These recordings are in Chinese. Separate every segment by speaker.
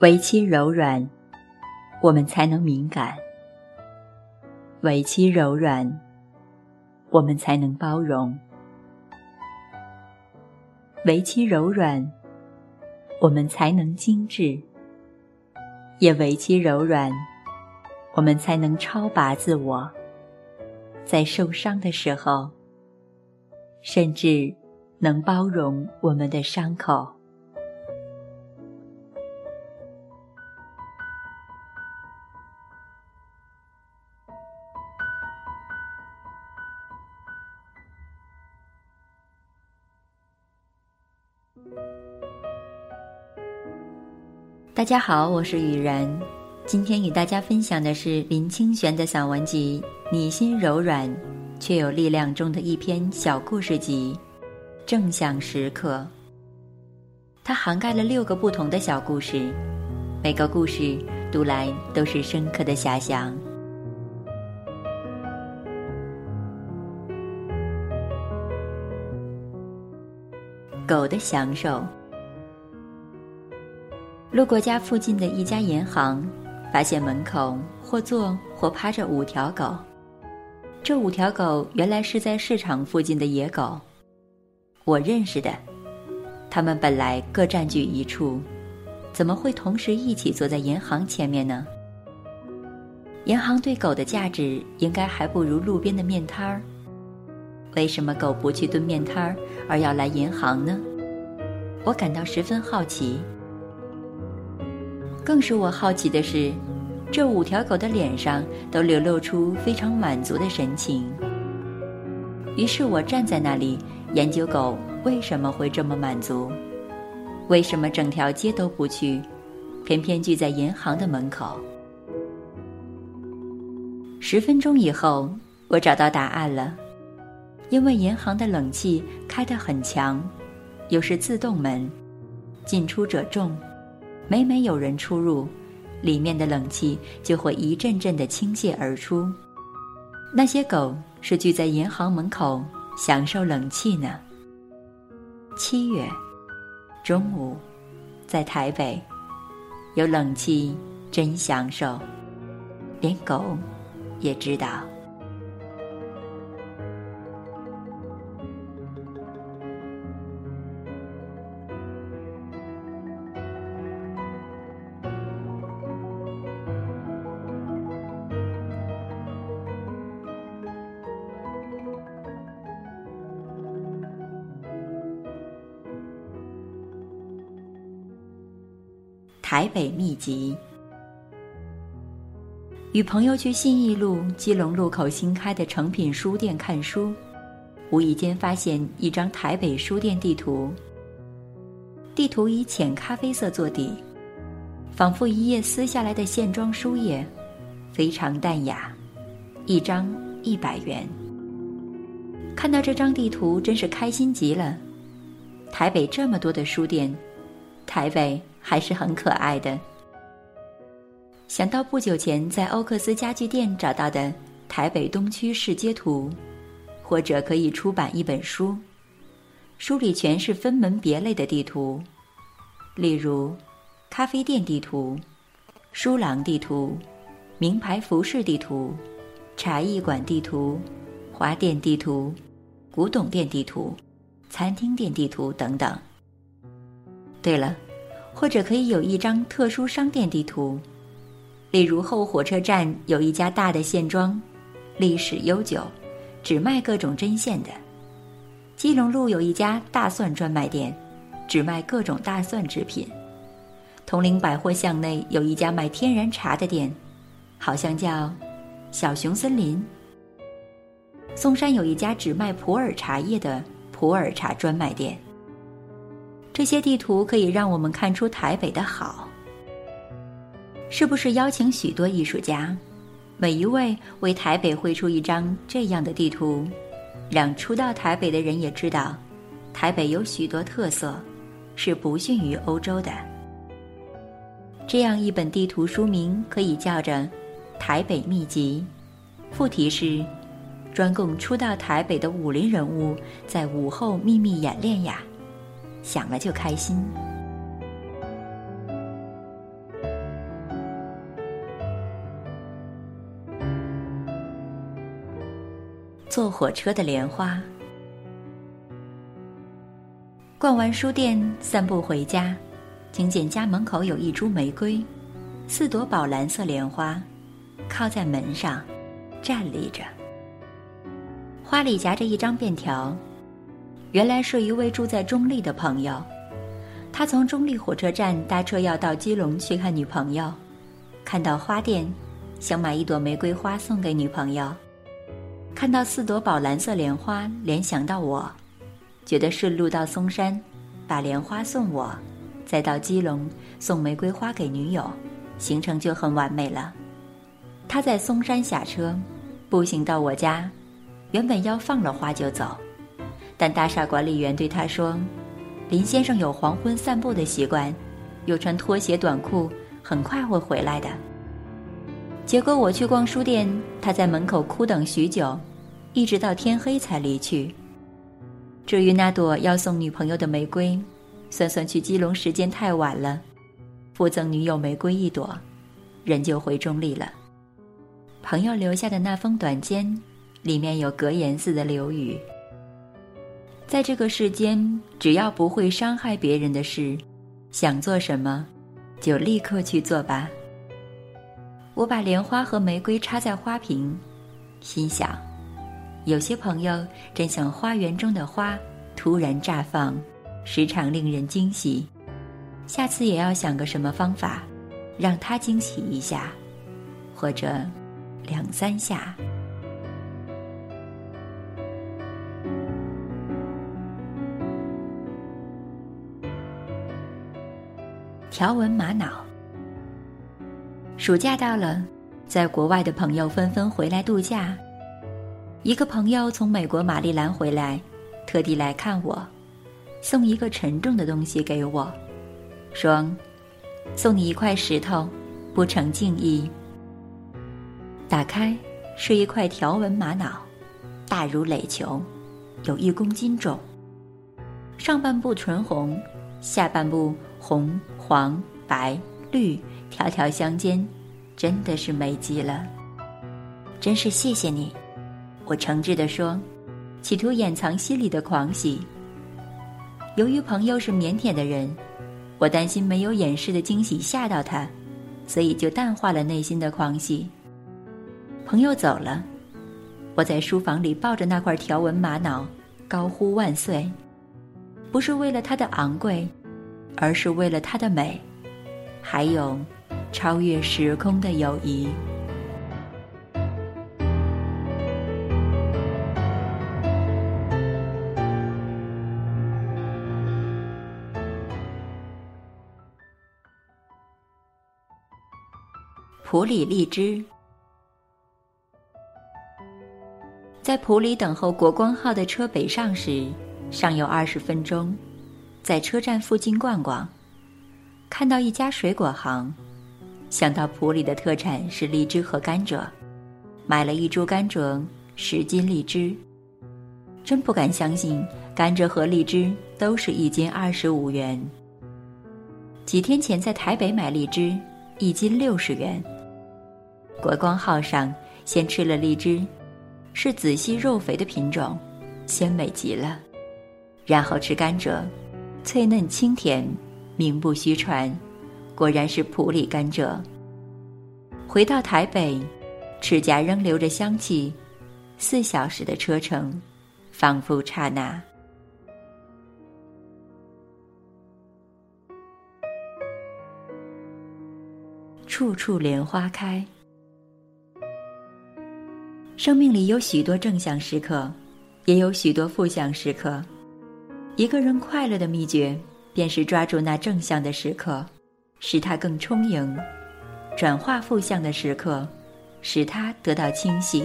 Speaker 1: 为其柔软，我们才能敏感；为其柔软，我们才能包容；为其柔软，我们才能精致；也为其柔软，我们才能超拔自我。在受伤的时候，甚至能包容我们的伤口。大家好，我是雨然。今天与大家分享的是林清玄的散文集《你心柔软却有力量》中的一篇小故事集《正向时刻》。它涵盖了六个不同的小故事，每个故事读来都是深刻的遐想。狗的享受。路过家附近的一家银行，发现门口或坐或趴着五条狗。这五条狗原来是在市场附近的野狗，我认识的。它们本来各占据一处，怎么会同时一起坐在银行前面呢？银行对狗的价值应该还不如路边的面摊儿。为什么狗不去蹲面摊儿，而要来银行呢？我感到十分好奇。更使我好奇的是，这五条狗的脸上都流露出非常满足的神情。于是我站在那里研究狗为什么会这么满足，为什么整条街都不去，偏偏聚在银行的门口。十分钟以后，我找到答案了，因为银行的冷气开得很强，又是自动门，进出者众。每每有人出入，里面的冷气就会一阵阵的倾泻而出。那些狗是聚在银行门口享受冷气呢。七月，中午，在台北，有冷气真享受，连狗也知道。台北秘籍。与朋友去信义路基隆路口新开的诚品书店看书，无意间发现一张台北书店地图。地图以浅咖啡色做底，仿佛一页撕下来的线装书页，非常淡雅。一张一百元。看到这张地图，真是开心极了。台北这么多的书店，台北。还是很可爱的。想到不久前在欧克斯家具店找到的台北东区市街图，或者可以出版一本书，书里全是分门别类的地图，例如咖啡店地图、书廊地图、名牌服饰地图、茶艺馆地图、花店地图、古董店地图、餐厅店地图等等。对了。或者可以有一张特殊商店地图，例如后火车站有一家大的线装，历史悠久，只卖各种针线的；基隆路有一家大蒜专卖店，只卖各种大蒜制品；铜陵百货巷内有一家卖天然茶的店，好像叫小熊森林；松山有一家只卖普洱茶叶的普洱茶专卖店。这些地图可以让我们看出台北的好。是不是邀请许多艺术家，每一位为台北绘出一张这样的地图，让初到台北的人也知道，台北有许多特色，是不逊于欧洲的。这样一本地图书名可以叫着《台北秘籍》，副题是“专供初到台北的武林人物在午后秘密演练呀”。想了就开心。坐火车的莲花逛完书店散步回家听见家门口有一株玫瑰四朵宝蓝色莲花靠在门上站立着。花里夹着一张便条原来是一位住在中立的朋友。他从中立火车站搭车要到基隆去看女朋友，看到花店，想买一朵玫瑰花送给女朋友。看到四朵宝蓝色莲花，联想到我，觉得顺路到松山，把莲花送我，再到基隆送玫瑰花给女友，行程就很完美了。他在松山下车，步行到我家，原本要放了花就走，但大厦管理员对他说。林先生有黄昏散步的习惯，又穿拖鞋短裤，很快会回来的。结果我去逛书店，他在门口哭等许久，一直到天黑才离去。至于那朵要送女朋友的玫瑰，算算去基隆时间太晚了，附赠女友玫瑰一朵，人就回中立了。朋友留下的那封短笺，里面有格言似的留语。在这个世间，只要不会伤害别人的事，想做什么，就立刻去做吧。我把莲花和玫瑰插在花瓶，心想，有些朋友真像花园中的花，突然绽放，时常令人惊喜。下次也要想个什么方法，让他惊喜一下，或者两三下。条纹玛瑙。暑假到了，在国外的朋友纷纷回来度假。一个朋友从美国马里兰回来，特地来看我，送一个沉重的东西给我，说：“送你一块石头，不成敬意。”打开，是一块条纹玛瑙，大如垒球，有一公斤重。上半部纯红，下半部红。黄、白、绿，条条相间，真的是美极了。真是谢谢你，我诚挚地说，企图掩藏心里的狂喜。由于朋友是腼腆的人，我担心没有掩饰的惊喜吓到他，所以就淡化了内心的狂喜。朋友走了，我在书房里抱着那块条纹玛瑙，高呼万岁，不是为了它的昂贵。而是为了它的美，还有超越时空的友谊。普里荔枝，在普里等候国光号的车北上时，尚有二十分钟。在车站附近逛逛，看到一家水果行，想到普里的特产是荔枝和甘蔗，买了一株甘蔗，十斤荔枝。真不敢相信，甘蔗和荔枝都是一斤二十五元。几天前在台北买荔枝，一斤六十元。国光号上先吃了荔枝，是仔细肉肥的品种，鲜美极了，然后吃甘蔗。脆嫩清甜，名不虚传，果然是普里甘蔗。回到台北，齿颊仍留着香气，四小时的车程，仿佛刹那。处处莲花开，生命里有许多正向时刻，也有许多负向时刻。一个人快乐的秘诀，便是抓住那正向的时刻，使它更充盈；转化负向的时刻，使它得到清洗。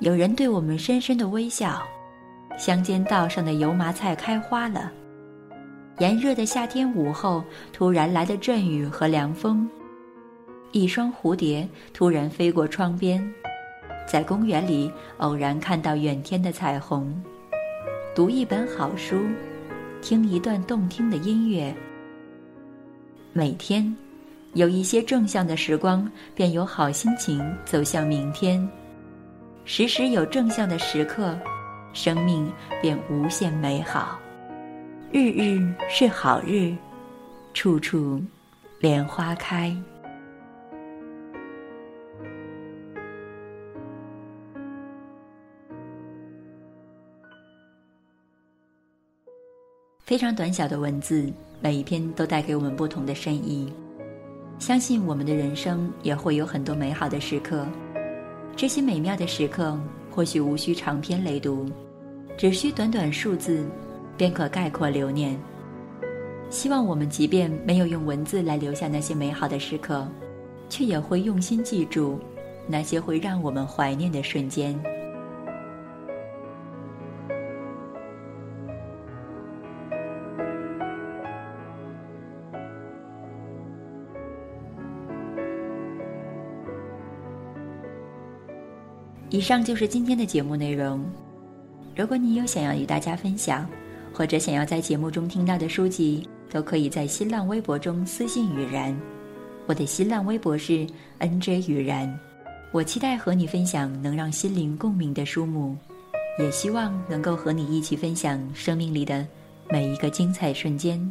Speaker 1: 有人对我们深深的微笑，乡间道上的油麻菜开花了。炎热的夏天午后，突然来的阵雨和凉风，一双蝴蝶突然飞过窗边，在公园里偶然看到远天的彩虹。读一本好书，听一段动听的音乐。每天有一些正向的时光，便有好心情走向明天。时时有正向的时刻，生命便无限美好。日日是好日，处处莲花开。非常短小的文字，每一篇都带给我们不同的深意。相信我们的人生也会有很多美好的时刻，这些美妙的时刻或许无需长篇累读，只需短短数字。便可概括流年。希望我们即便没有用文字来留下那些美好的时刻，却也会用心记住那些会让我们怀念的瞬间。以上就是今天的节目内容。如果你有想要与大家分享，或者想要在节目中听到的书籍，都可以在新浪微博中私信雨然。我的新浪微博是 N J 雨然。我期待和你分享能让心灵共鸣的书目，也希望能够和你一起分享生命里的每一个精彩瞬间。